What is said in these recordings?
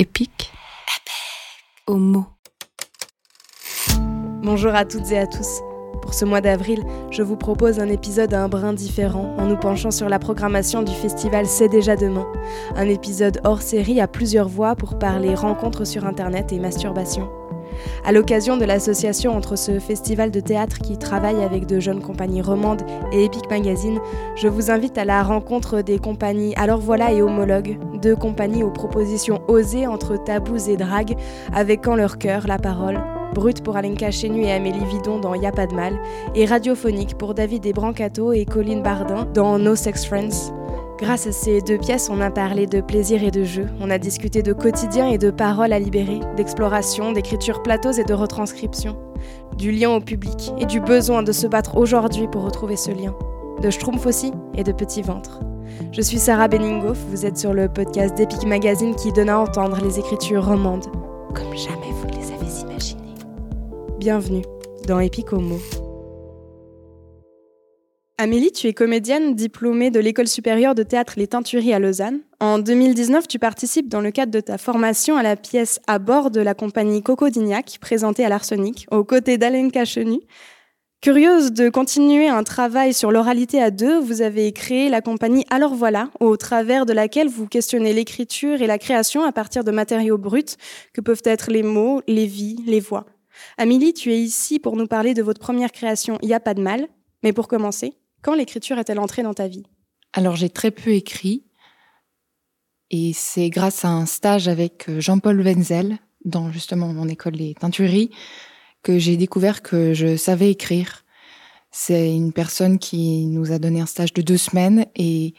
Épique. Bonjour à toutes et à tous. Pour ce mois d'avril, je vous propose un épisode un brin différent en nous penchant sur la programmation du festival C'est déjà demain. Un épisode hors série à plusieurs voix pour parler rencontres sur internet et masturbation. À l'occasion de l'association entre ce festival de théâtre qui travaille avec de jeunes compagnies romandes et Epic Magazine, je vous invite à la rencontre des compagnies Alors voilà et Homologue, deux compagnies aux propositions osées entre tabous et drague, avec en leur cœur la parole, Brut pour Alenka Chenu et Amélie Vidon dans Y'a pas de mal, et radiophonique pour David Brancato et Colline Bardin dans No Sex Friends. Grâce à ces deux pièces, on a parlé de plaisir et de jeu, on a discuté de quotidien et de paroles à libérer, d'exploration, d'écriture plateaus et de retranscription, du lien au public et du besoin de se battre aujourd'hui pour retrouver ce lien, de Schtroumpf aussi et de Petit Ventre. Je suis Sarah Benninghoff, vous êtes sur le podcast d'Epic Magazine qui donne à entendre les écritures romandes, comme jamais vous ne les avez imaginées. Bienvenue dans Epic Homo. Amélie, tu es comédienne diplômée de l'école supérieure de théâtre Les Teinturies à Lausanne. En 2019, tu participes dans le cadre de ta formation à la pièce À bord de la compagnie Coco Dignac, présentée à l'Arsenic, aux côtés d'Alenka Chenu. Curieuse de continuer un travail sur l'oralité à deux, vous avez créé la compagnie Alors Voilà, au travers de laquelle vous questionnez l'écriture et la création à partir de matériaux bruts que peuvent être les mots, les vies, les voix. Amélie, tu es ici pour nous parler de votre première création Il y a pas de mal. Mais pour commencer, quand l'écriture est-elle entrée dans ta vie? Alors j'ai très peu écrit et c'est grâce à un stage avec euh, Jean-Paul Wenzel dans justement mon école des teintureries que j'ai découvert que je savais écrire. C'est une personne qui nous a donné un stage de deux semaines et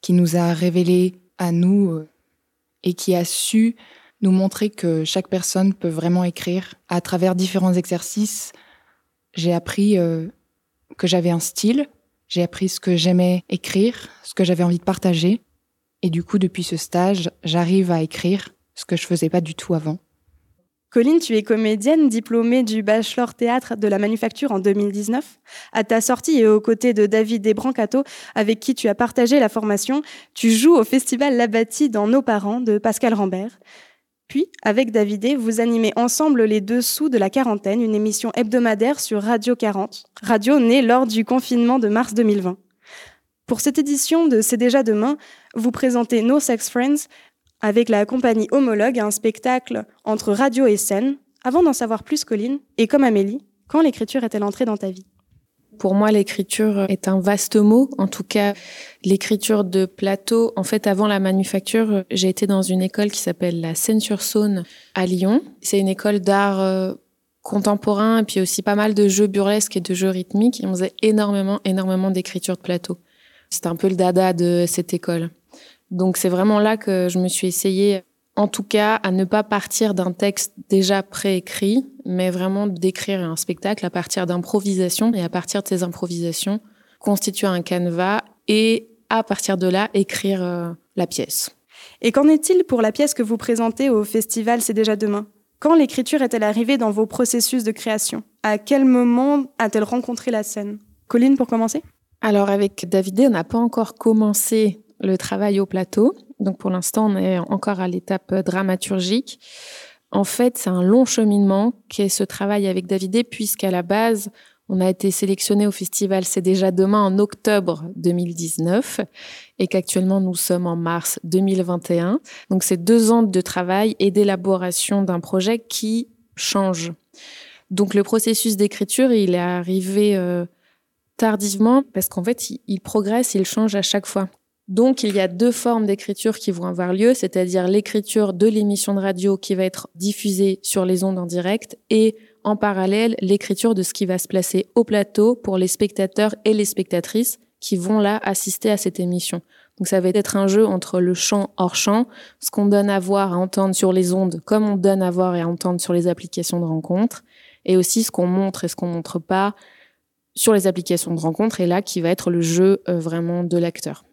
qui nous a révélé à nous euh, et qui a su nous montrer que chaque personne peut vraiment écrire à travers différents exercices. J'ai appris euh, que j'avais un style, j'ai appris ce que j'aimais écrire, ce que j'avais envie de partager. Et du coup, depuis ce stage, j'arrive à écrire ce que je faisais pas du tout avant. Colline, tu es comédienne diplômée du Bachelor Théâtre de la Manufacture en 2019. À ta sortie et aux côtés de David Desbrancato, avec qui tu as partagé la formation, tu joues au Festival Labati dans Nos parents de Pascal Rambert. Puis, avec Davidé, vous animez ensemble les dessous de la quarantaine, une émission hebdomadaire sur Radio 40, radio née lors du confinement de mars 2020. Pour cette édition de C'est déjà demain, vous présentez No Sex Friends avec la compagnie Homologue, un spectacle entre radio et scène. Avant d'en savoir plus, Colline, et comme Amélie, quand l'écriture est-elle entrée dans ta vie? Pour moi, l'écriture est un vaste mot. En tout cas, l'écriture de plateau. En fait, avant la manufacture, j'ai été dans une école qui s'appelle la Seine-sur-Saône à Lyon. C'est une école d'art euh, contemporain et puis aussi pas mal de jeux burlesques et de jeux rythmiques. Et on faisait énormément, énormément d'écriture de plateau. C'était un peu le dada de cette école. Donc c'est vraiment là que je me suis essayée en tout cas à ne pas partir d'un texte déjà préécrit, mais vraiment d'écrire un spectacle à partir d'improvisations. Et à partir de ces improvisations constituer un canevas et à partir de là écrire euh, la pièce. Et qu'en est-il pour la pièce que vous présentez au festival C'est déjà demain. Quand l'écriture est-elle arrivée dans vos processus de création? À quel moment a-t-elle rencontré la scène? Colline pour commencer? Alors avec David, on n'a pas encore commencé le travail au plateau. Donc pour l'instant, on est encore à l'étape dramaturgique. En fait, c'est un long cheminement qu'est ce travail avec Davidé, puisqu'à la base, on a été sélectionné au festival C'est déjà demain en octobre 2019 et qu'actuellement nous sommes en mars 2021. Donc c'est deux ans de travail et d'élaboration d'un projet qui change. Donc le processus d'écriture, il est arrivé euh, tardivement parce qu'en fait, il progresse, il change à chaque fois. Donc, il y a deux formes d'écriture qui vont avoir lieu, c'est-à-dire l'écriture de l'émission de radio qui va être diffusée sur les ondes en direct et en parallèle l'écriture de ce qui va se placer au plateau pour les spectateurs et les spectatrices qui vont là assister à cette émission. Donc ça va être un jeu entre le chant hors champ, ce qu'on donne à voir, à entendre sur les ondes, comme on donne à voir et à entendre sur les applications de rencontre, et aussi ce qu'on montre et ce qu'on montre pas sur les applications de rencontre, et là qui va être le jeu euh, vraiment de l'acteur.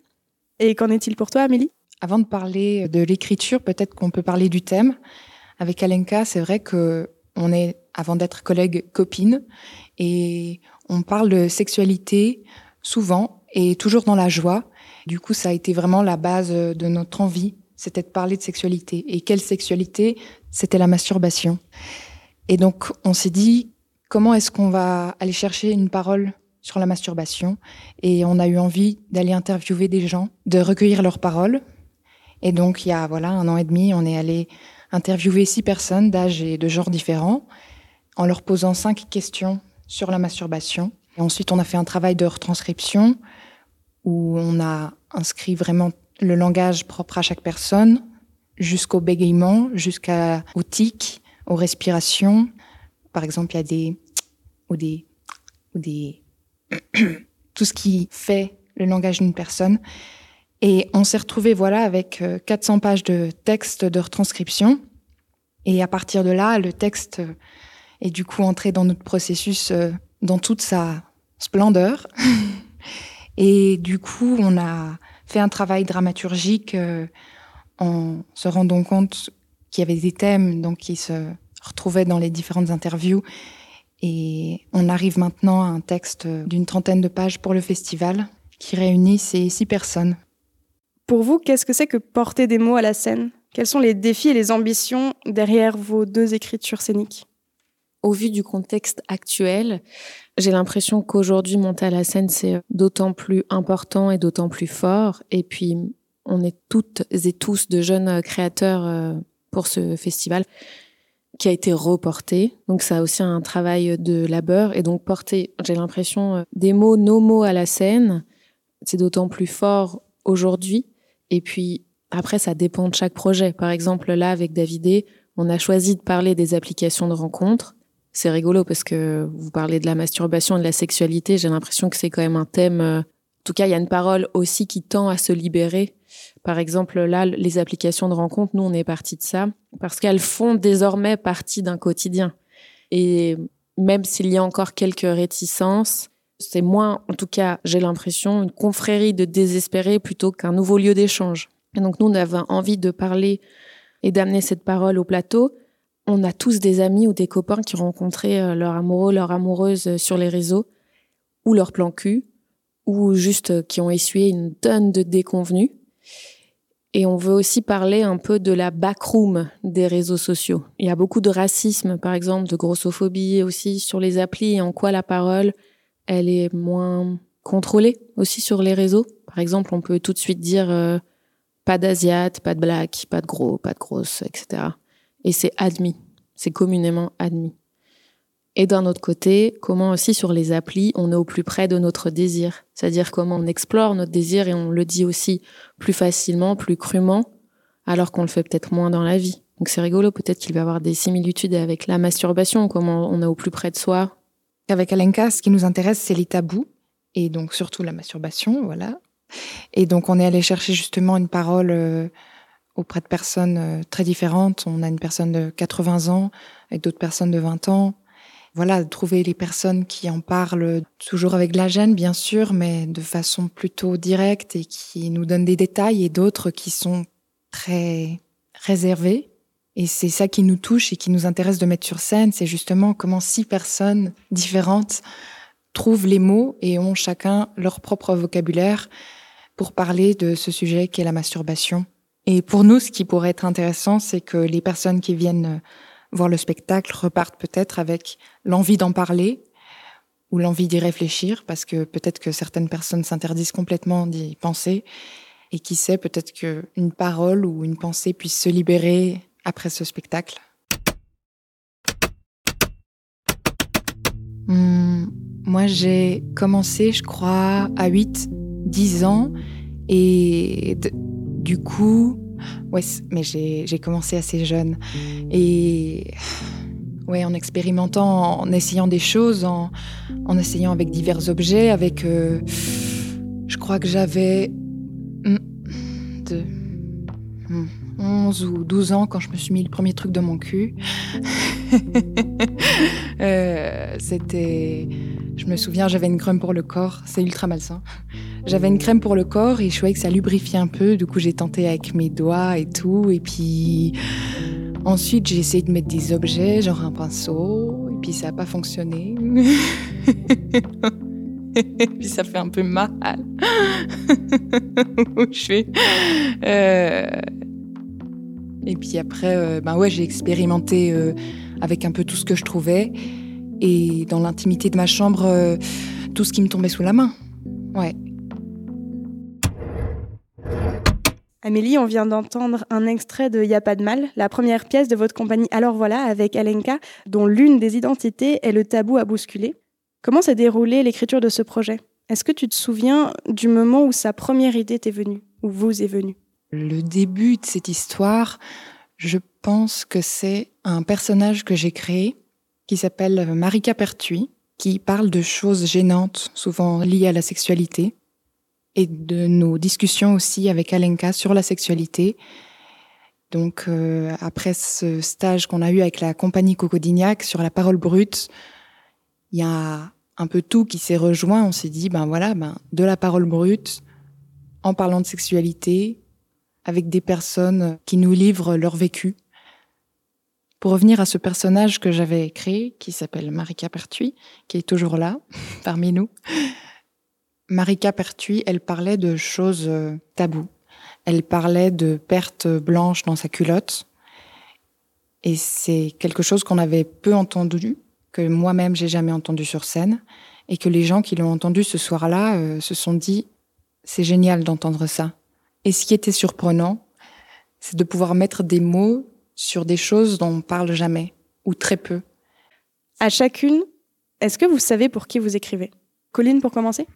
Et qu'en est-il pour toi, Amélie? Avant de parler de l'écriture, peut-être qu'on peut parler du thème. Avec Alenka, c'est vrai que on est, avant d'être collègues, copines, et on parle de sexualité souvent et toujours dans la joie. Du coup, ça a été vraiment la base de notre envie c'était de parler de sexualité. Et quelle sexualité? C'était la masturbation. Et donc, on s'est dit, comment est-ce qu'on va aller chercher une parole sur la masturbation Et on a eu envie d'aller interviewer des gens, de recueillir leurs paroles. Et donc, il y a voilà un an et demi, on est allé interviewer six personnes d'âge et de genre différents, en leur posant cinq questions sur la masturbation. Et ensuite, on a fait un travail de retranscription où on a inscrit vraiment le langage propre à chaque personne, jusqu'au bégaiement, jusqu'au tic, aux respirations. Par exemple, il y a des ou des ou des tout ce qui fait le langage d'une personne. Et on s'est retrouvé voilà avec 400 euh, pages de texte de retranscription. Et à partir de là, le texte est du coup entré dans notre processus euh, dans toute sa splendeur. Et du coup, on a fait un travail dramaturgique euh, en se rendant compte qu'il y avait des thèmes donc qui se retrouvaient dans les différentes interviews. Et on arrive maintenant à un texte d'une trentaine de pages pour le festival qui réunit ces six personnes. Pour vous, qu'est-ce que c'est que porter des mots à la scène? Quels sont les défis et les ambitions derrière vos deux écritures scéniques? Au vu du contexte actuel, j'ai l'impression qu'aujourd'hui, monter à la scène, c'est d'autant plus important et d'autant plus fort. Et puis, on est toutes et tous de jeunes créateurs euh, pour ce festival qui a été reporté. Donc, ça a aussi un travail de labeur. Et donc, porter, j'ai l'impression, euh, des mots, nos mots à la scène, c'est d'autant plus fort aujourd'hui. Et puis, après, ça dépend de chaque projet. Par exemple, là, avec Davidé, on a choisi de parler des applications de rencontres c'est rigolo parce que vous parlez de la masturbation et de la sexualité. J'ai l'impression que c'est quand même un thème. Euh, en tout cas, il y a une parole aussi qui tend à se libérer. Par exemple, là, les applications de rencontre, nous, on est parti de ça parce qu'elles font désormais partie d'un quotidien. Et même s'il y a encore quelques réticences, c'est moins, en tout cas, j'ai l'impression, une confrérie de désespérés plutôt qu'un nouveau lieu d'échange. Et donc, nous, on avait envie de parler et d'amener cette parole au plateau on a tous des amis ou des copains qui ont rencontré euh, leur amoureux, leur amoureuse euh, sur les réseaux, ou leur plan cul, ou juste euh, qui ont essuyé une tonne de déconvenus. Et on veut aussi parler un peu de la backroom des réseaux sociaux. Il y a beaucoup de racisme, par exemple, de grossophobie aussi sur les applis et en quoi la parole, elle est moins contrôlée aussi sur les réseaux. Par exemple, on peut tout de suite dire pas d'asiate, pas de black, pas de gros, pas de grosse, etc et c'est admis, c'est communément admis. Et d'un autre côté, comment aussi sur les applis, on est au plus près de notre désir, c'est-à-dire comment on explore notre désir et on le dit aussi plus facilement, plus crûment, alors qu'on le fait peut-être moins dans la vie. Donc c'est rigolo, peut-être qu'il va y avoir des similitudes avec la masturbation, comment on est au plus près de soi. Avec Alenka, ce qui nous intéresse, c'est les tabous, et donc surtout la masturbation, voilà. Et donc on est allé chercher justement une parole euh, auprès de personnes euh, très différentes. On a une personne de 80 ans avec d'autres personnes de 20 ans. Voilà, trouver les personnes qui en parlent toujours avec de la gêne, bien sûr, mais de façon plutôt directe et qui nous donnent des détails et d'autres qui sont très réservées. Et c'est ça qui nous touche et qui nous intéresse de mettre sur scène, c'est justement comment six personnes différentes trouvent les mots et ont chacun leur propre vocabulaire pour parler de ce sujet qui est la masturbation. Et pour nous, ce qui pourrait être intéressant, c'est que les personnes qui viennent voir le spectacle repartent peut-être avec l'envie d'en parler ou l'envie d'y réfléchir, parce que peut-être que certaines personnes s'interdisent complètement d'y penser, et qui sait, peut-être qu'une parole ou une pensée puisse se libérer après ce spectacle. Hum, moi, j'ai commencé, je crois, à 8, 10 ans, et du coup, ouais, mais j'ai commencé assez jeune. Et ouais, en expérimentant, en essayant des choses, en, essayant avec divers objets, avec. Euh, je crois que j'avais. 11 hmm, ou 12 ans quand je me suis mis le premier truc dans mon cul. Euh, c'était. Je me souviens, j'avais une crème pour le corps, c'est ultra malsain. J'avais une crème pour le corps et je trouvais que ça lubrifiait un peu. Du coup, j'ai tenté avec mes doigts et tout. Et puis ensuite, j'ai essayé de mettre des objets, genre un pinceau. Et puis ça n'a pas fonctionné. et puis ça fait un peu mal. je fais. Euh, Et puis après, ben ouais, j'ai expérimenté avec un peu tout ce que je trouvais. Et dans l'intimité de ma chambre, tout ce qui me tombait sous la main. Ouais. Amélie, on vient d'entendre un extrait de Y a pas de mal, la première pièce de votre compagnie. Alors voilà avec Alenka, dont l'une des identités est le tabou à bousculer. Comment s'est déroulée l'écriture de ce projet? Est-ce que tu te souviens du moment où sa première idée t'est venue, ou vous est venue? Le début de cette histoire, je pense que c'est un personnage que j'ai créé qui s'appelle Marika Pertuis, qui parle de choses gênantes, souvent liées à la sexualité et de nos discussions aussi avec Alenka sur la sexualité. Donc euh, après ce stage qu'on a eu avec la compagnie Cocodignac sur la parole brute, il y a un peu tout qui s'est rejoint. On s'est dit ben voilà, ben de la parole brute, en parlant de sexualité, avec des personnes qui nous livrent leur vécu. Pour revenir à ce personnage que j'avais créé, qui s'appelle Marika Pertuis, qui est toujours là, parmi nous, Marika Pertuis, elle parlait de choses euh, taboues. Elle parlait de pertes blanches dans sa culotte. Et c'est quelque chose qu'on avait peu entendu, que moi-même j'ai jamais entendu sur scène, et que les gens qui l'ont entendu ce soir-là euh, se sont dit c'est génial d'entendre ça. Et ce qui était surprenant, c'est de pouvoir mettre des mots sur des choses dont on parle jamais, ou très peu. À chacune, est-ce que vous savez pour qui vous écrivez? Colline, pour commencer?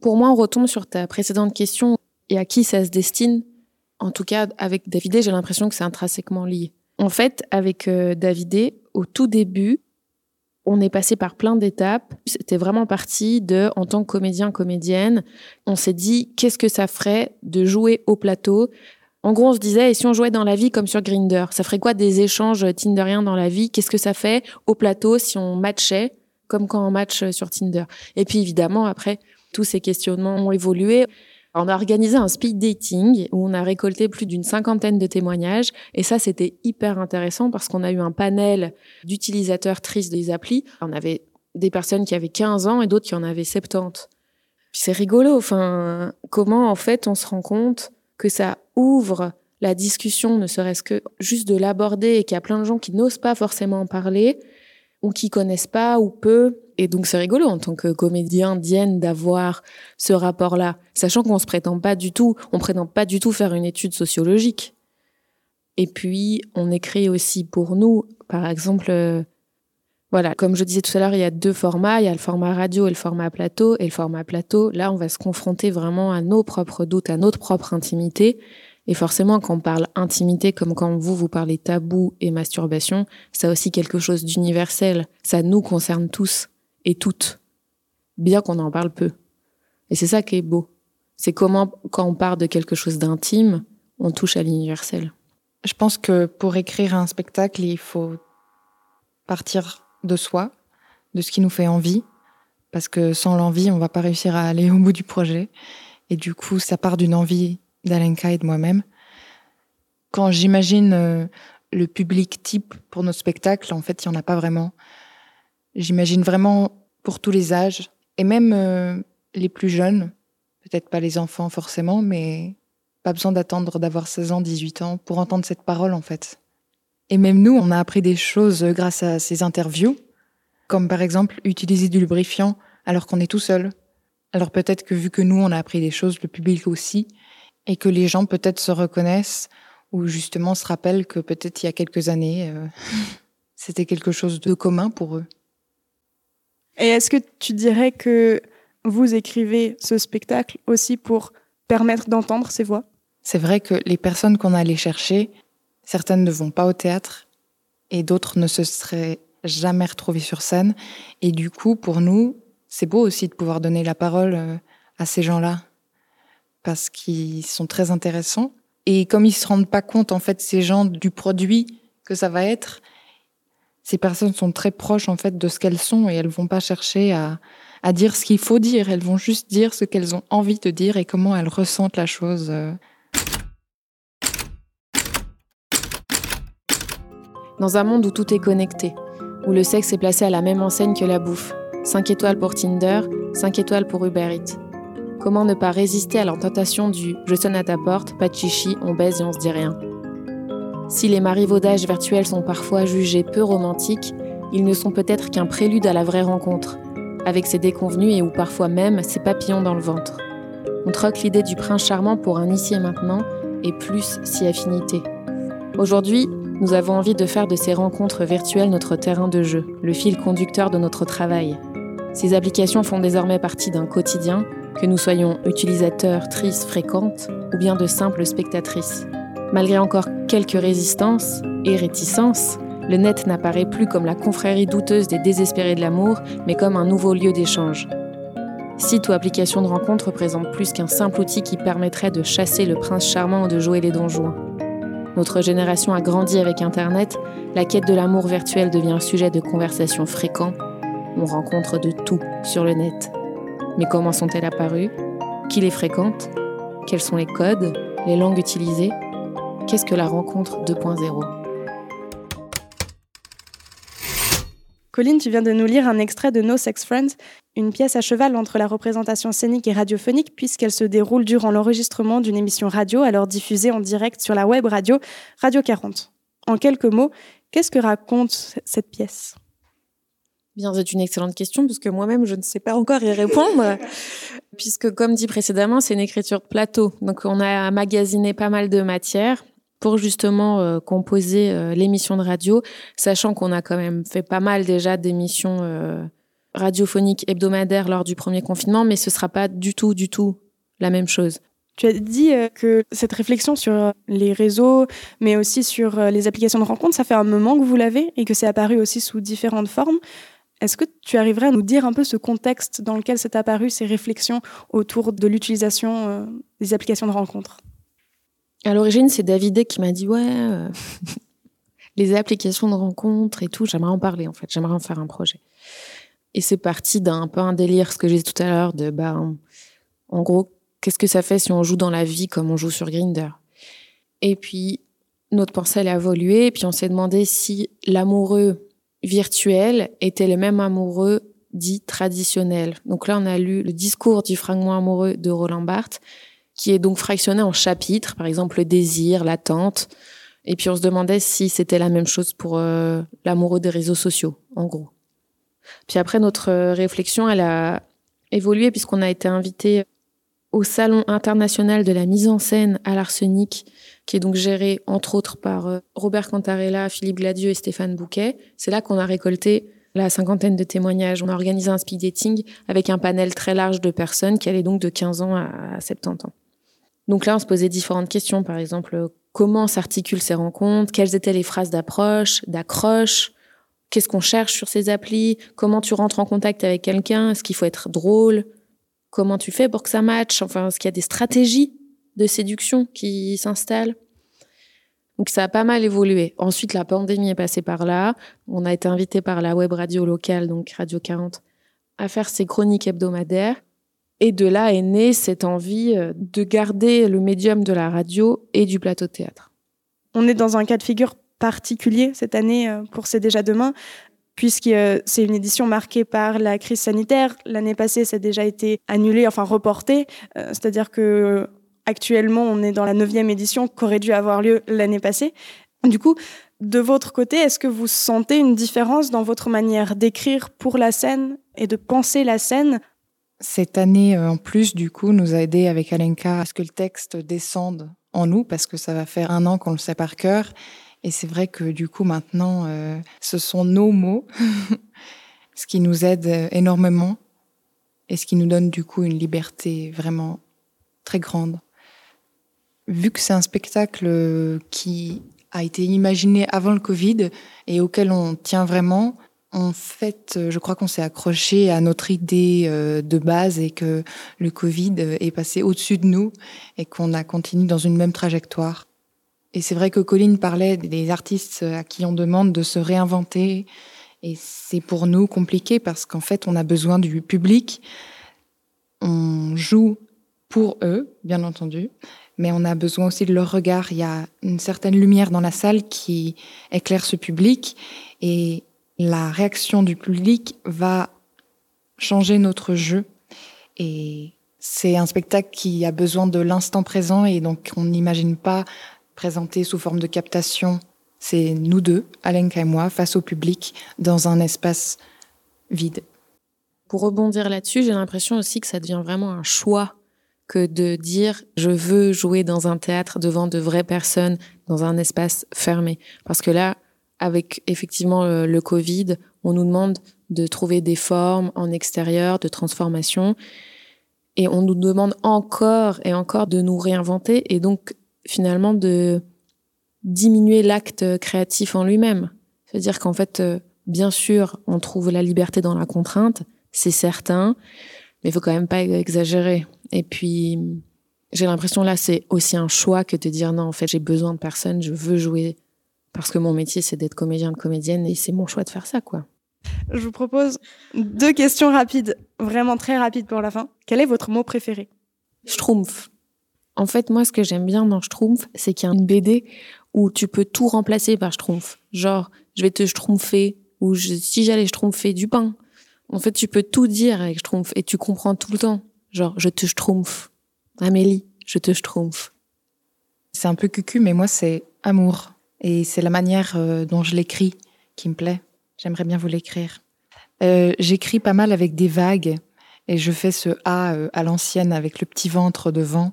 Pour moi, on retombe sur ta précédente question et à qui ça se destine. En tout cas, avec Davidé, j'ai l'impression que c'est intrinsèquement lié. En fait, avec euh, Davidé, au tout début, on est passé par plein d'étapes. C'était vraiment parti de, en tant que comédien, comédienne, on s'est dit, qu'est-ce que ça ferait de jouer au plateau? En gros, on se disait, et si on jouait dans la vie comme sur Grinder Ça ferait quoi des échanges Tinderiens dans la vie? Qu'est-ce que ça fait au plateau si on matchait comme quand on match sur Tinder? Et puis évidemment, après, tous ces questionnements ont évolué. On a organisé un speed dating où on a récolté plus d'une cinquantaine de témoignages et ça c'était hyper intéressant parce qu'on a eu un panel d'utilisateurs tristes des applis. On avait des personnes qui avaient 15 ans et d'autres qui en avaient 70. C'est rigolo, enfin comment en fait on se rend compte que ça ouvre la discussion, ne serait-ce que juste de l'aborder et qu'il y a plein de gens qui n'osent pas forcément en parler ou qui connaissent pas ou peu et donc c'est rigolo en tant que comédien dienne d'avoir ce rapport-là, sachant qu'on se prétend pas du tout, on prétend pas du tout faire une étude sociologique. Et puis on écrit aussi pour nous, par exemple, euh, voilà, comme je disais tout à l'heure, il y a deux formats, il y a le format radio et le format plateau. Et le format plateau, là, on va se confronter vraiment à nos propres doutes, à notre propre intimité. Et forcément, quand on parle intimité, comme quand vous, vous parlez tabou et masturbation, ça aussi quelque chose d'universel. Ça nous concerne tous et toutes, bien qu'on en parle peu. Et c'est ça qui est beau. C'est comment, quand on parle de quelque chose d'intime, on touche à l'universel. Je pense que pour écrire un spectacle, il faut partir de soi, de ce qui nous fait envie, parce que sans l'envie, on va pas réussir à aller au bout du projet. Et du coup, ça part d'une envie d'Alenka et de moi-même. Quand j'imagine euh, le public type pour nos spectacles, en fait, il n'y en a pas vraiment. J'imagine vraiment pour tous les âges, et même euh, les plus jeunes, peut-être pas les enfants forcément, mais pas besoin d'attendre d'avoir 16 ans, 18 ans pour entendre cette parole en fait. Et même nous, on a appris des choses grâce à ces interviews, comme par exemple utiliser du lubrifiant alors qu'on est tout seul. Alors peut-être que vu que nous, on a appris des choses, le public aussi, et que les gens peut-être se reconnaissent ou justement se rappellent que peut-être il y a quelques années, euh, c'était quelque chose de commun pour eux. Et est-ce que tu dirais que vous écrivez ce spectacle aussi pour permettre d'entendre ces voix? C'est vrai que les personnes qu'on a allées chercher, certaines ne vont pas au théâtre et d'autres ne se seraient jamais retrouvées sur scène. Et du coup, pour nous, c'est beau aussi de pouvoir donner la parole euh, à ces gens-là parce qu'ils sont très intéressants. Et comme ils se rendent pas compte, en fait, ces gens du produit que ça va être, ces personnes sont très proches en fait de ce qu'elles sont et elles vont pas chercher à, à dire ce qu'il faut dire, elles vont juste dire ce qu'elles ont envie de dire et comment elles ressentent la chose. Euh. Dans un monde où tout est connecté, où le sexe est placé à la même enseigne que la bouffe, 5 étoiles pour Tinder, 5 étoiles pour Uber Eats. Comment ne pas résister à la tentation du je sonne à ta porte, pas de chichi, on baise et on se dit rien Si les marivaudages virtuels sont parfois jugés peu romantiques, ils ne sont peut-être qu'un prélude à la vraie rencontre, avec ses déconvenus et ou parfois même ses papillons dans le ventre. On troque l'idée du prince charmant pour un ici et maintenant, et plus si affinité. Aujourd'hui, nous avons envie de faire de ces rencontres virtuelles notre terrain de jeu, le fil conducteur de notre travail. Ces applications font désormais partie d'un quotidien, que nous soyons utilisateurs, tristes, fréquentes ou bien de simples spectatrices. Malgré encore quelques résistances et réticences, le net n'apparaît plus comme la confrérie douteuse des désespérés de l'amour, mais comme un nouveau lieu d'échange. Site ou application de rencontre représente plus qu'un simple outil qui permettrait de chasser le prince charmant ou de jouer les donjons. Notre génération a grandi avec Internet, la quête de l'amour virtuel devient un sujet de conversation fréquent. On rencontre de tout sur le net. Mais comment sont-elles apparues? Qui les fréquente? Quels sont les codes? Les langues utilisées? Qu'est-ce que la rencontre 2.0 Colline, tu viens de nous lire un extrait de No Sex Friends, une pièce à cheval entre la représentation scénique et radiophonique, puisqu'elle se déroule durant l'enregistrement d'une émission radio, alors diffusée en direct sur la web radio Radio 40. En quelques mots, qu'est-ce que raconte cette pièce? Bien, c'est une excellente question, puisque moi-même, je ne sais pas encore y répondre, puisque, comme dit précédemment, c'est une écriture de plateau. Donc, on a magasiné pas mal de matières pour justement euh, composer euh, l'émission de radio, sachant qu'on a quand même fait pas mal déjà d'émissions euh, radiophoniques hebdomadaires lors du premier confinement, mais ce sera pas du tout, du tout la même chose. Tu as dit que cette réflexion sur les réseaux, mais aussi sur les applications de rencontre, ça fait un moment que vous l'avez et que c'est apparu aussi sous différentes formes. Est-ce que tu arriverais à nous dire un peu ce contexte dans lequel c'est apparu, ces réflexions autour de l'utilisation des applications de rencontre à l'origine, c'est David qui m'a dit ouais, euh, les applications de rencontres et tout, j'aimerais en parler en fait, j'aimerais en faire un projet. Et c'est parti d'un peu un délire, ce que j'ai dit tout à l'heure, de bah, en gros, qu'est-ce que ça fait si on joue dans la vie comme on joue sur Grinder Et puis notre pensée elle a évolué, et puis on s'est demandé si l'amoureux virtuel était le même amoureux dit traditionnel. Donc là, on a lu le discours du fragment amoureux de Roland Barthes qui est donc fractionné en chapitres, par exemple le désir, l'attente. Et puis on se demandait si c'était la même chose pour euh, l'amoureux des réseaux sociaux, en gros. Puis après, notre réflexion, elle a évolué puisqu'on a été invité au Salon international de la mise en scène à l'Arsenic, qui est donc géré entre autres par euh, Robert Cantarella, Philippe Gladieux et Stéphane Bouquet. C'est là qu'on a récolté la cinquantaine de témoignages. On a organisé un speed dating avec un panel très large de personnes qui allaient donc de 15 ans à 70 ans. Donc là, on se posait différentes questions. Par exemple, comment s'articulent ces rencontres? Quelles étaient les phrases d'approche, d'accroche? Qu'est-ce qu'on cherche sur ces applis? Comment tu rentres en contact avec quelqu'un? Est-ce qu'il faut être drôle? Comment tu fais pour que ça matche Enfin, est-ce qu'il y a des stratégies de séduction qui s'installent? Donc ça a pas mal évolué. Ensuite, la pandémie est passée par là. On a été invité par la web radio locale, donc Radio 40, à faire ces chroniques hebdomadaires. Et de là est née cette envie euh, de garder le médium de la radio et du plateau de théâtre. On est dans un cas de figure particulier cette année euh, pour C'est déjà demain, puisque euh, c'est une édition marquée par la crise sanitaire. L'année passée, ça a déjà été annulé, enfin reporté. C'est-à-dire que actuellement, on est dans la neuvième édition qu'aurait dû avoir lieu l'année passée. Du coup, de votre côté, est-ce que vous sentez une différence dans votre manière d'écrire pour la scène et de penser la scène? Cette année, euh, en plus, du coup, nous a aidé avec Alenka à ce que le texte descende en nous, parce que ça va faire un an qu'on le sait par cœur. Et c'est vrai que du coup, maintenant, euh, ce sont nos mots, ce qui nous aide euh, énormément et ce qui nous donne du coup une liberté vraiment très grande. Vu que c'est un spectacle qui a été imaginé avant le Covid et auquel on tient vraiment, en fait, euh, je crois qu'on s'est accroché à notre idée euh, de base et que le Covid euh, est passé au-dessus de nous et qu'on a continué dans une même trajectoire. Et c'est vrai que Colline parlait des artistes à qui on demande de se réinventer. Et c'est pour nous compliqué parce qu'en fait, on a besoin du public. On joue pour eux, bien entendu, mais on a besoin aussi de leur regard. Il y a une certaine lumière dans la salle qui éclaire ce public. Et la réaction du public va changer notre jeu. Et c'est un spectacle qui a besoin de l'instant présent et donc on n'imagine pas présenté sous forme de captation. C'est nous deux, Alenka et moi, face au public, dans un espace vide. Pour rebondir là-dessus, j'ai l'impression aussi que ça devient vraiment un choix que de dire je veux jouer dans un théâtre devant de vraies personnes, dans un espace fermé. Parce que là, avec effectivement le, le Covid, on nous demande de trouver des formes en extérieur, de transformation. Et on nous demande encore et encore de nous réinventer et donc finalement de diminuer l'acte créatif en lui-même. C'est-à-dire qu'en fait, euh, bien sûr, on trouve la liberté dans la contrainte, c'est certain, mais il faut quand même pas exagérer. Et puis, j'ai l'impression là, c'est aussi un choix que de dire non, en fait, j'ai besoin de personne, je veux jouer parce que mon métier, c'est d'être comédien, de comédienne, et c'est mon choix de faire ça, quoi. Je vous propose deux questions rapides, vraiment très rapides pour la fin. Quel est votre mot préféré? Schtroumpf. En fait, moi, ce que j'aime bien dans Schtroumpf, c'est qu'il y a une BD où tu peux tout remplacer par Schtroumpf. Genre, je vais te Schtroumpfer, ou si j'allais Schtroumpfer du pain. En fait, tu peux tout dire avec Schtroumpf, et tu comprends tout le temps. Genre, je te Schtroumpf. Amélie, je te Schtroumpf. C'est un peu cucu, mais moi, c'est amour. Et c'est la manière euh, dont je l'écris qui me plaît. J'aimerais bien vous l'écrire. Euh, J'écris pas mal avec des vagues et je fais ce A euh, à l'ancienne avec le petit ventre devant.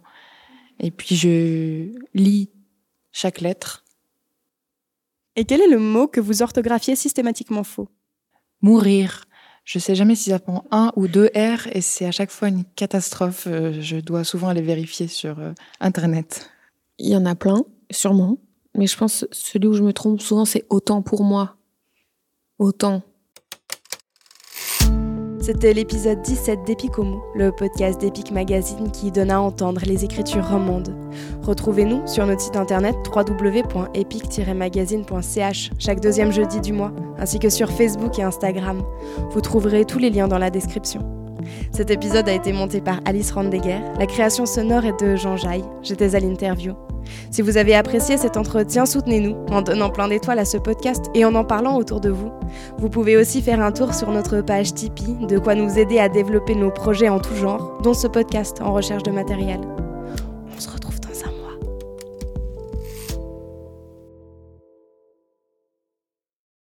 Et puis je lis chaque lettre. Et quel est le mot que vous orthographiez systématiquement faux? Mourir. Je sais jamais si ça prend un ou deux R et c'est à chaque fois une catastrophe. Euh, je dois souvent aller vérifier sur euh, Internet. Il y en a plein, sûrement. Mais je pense que celui où je me trompe souvent, c'est autant pour moi. Autant. C'était l'épisode 17 d'Epicomo, le podcast d'Epic Magazine qui donne à entendre les écritures romandes. Retrouvez-nous sur notre site internet www.epic-magazine.ch chaque deuxième jeudi du mois, ainsi que sur Facebook et Instagram. Vous trouverez tous les liens dans la description. Cet épisode a été monté par Alice Randeguer. La création sonore est de Jean Jaille. J'étais à l'interview. Si vous avez apprécié cet entretien, soutenez-nous en donnant plein d'étoiles à ce podcast et en en parlant autour de vous. Vous pouvez aussi faire un tour sur notre page Tipeee, de quoi nous aider à développer nos projets en tout genre, dont ce podcast en recherche de matériel.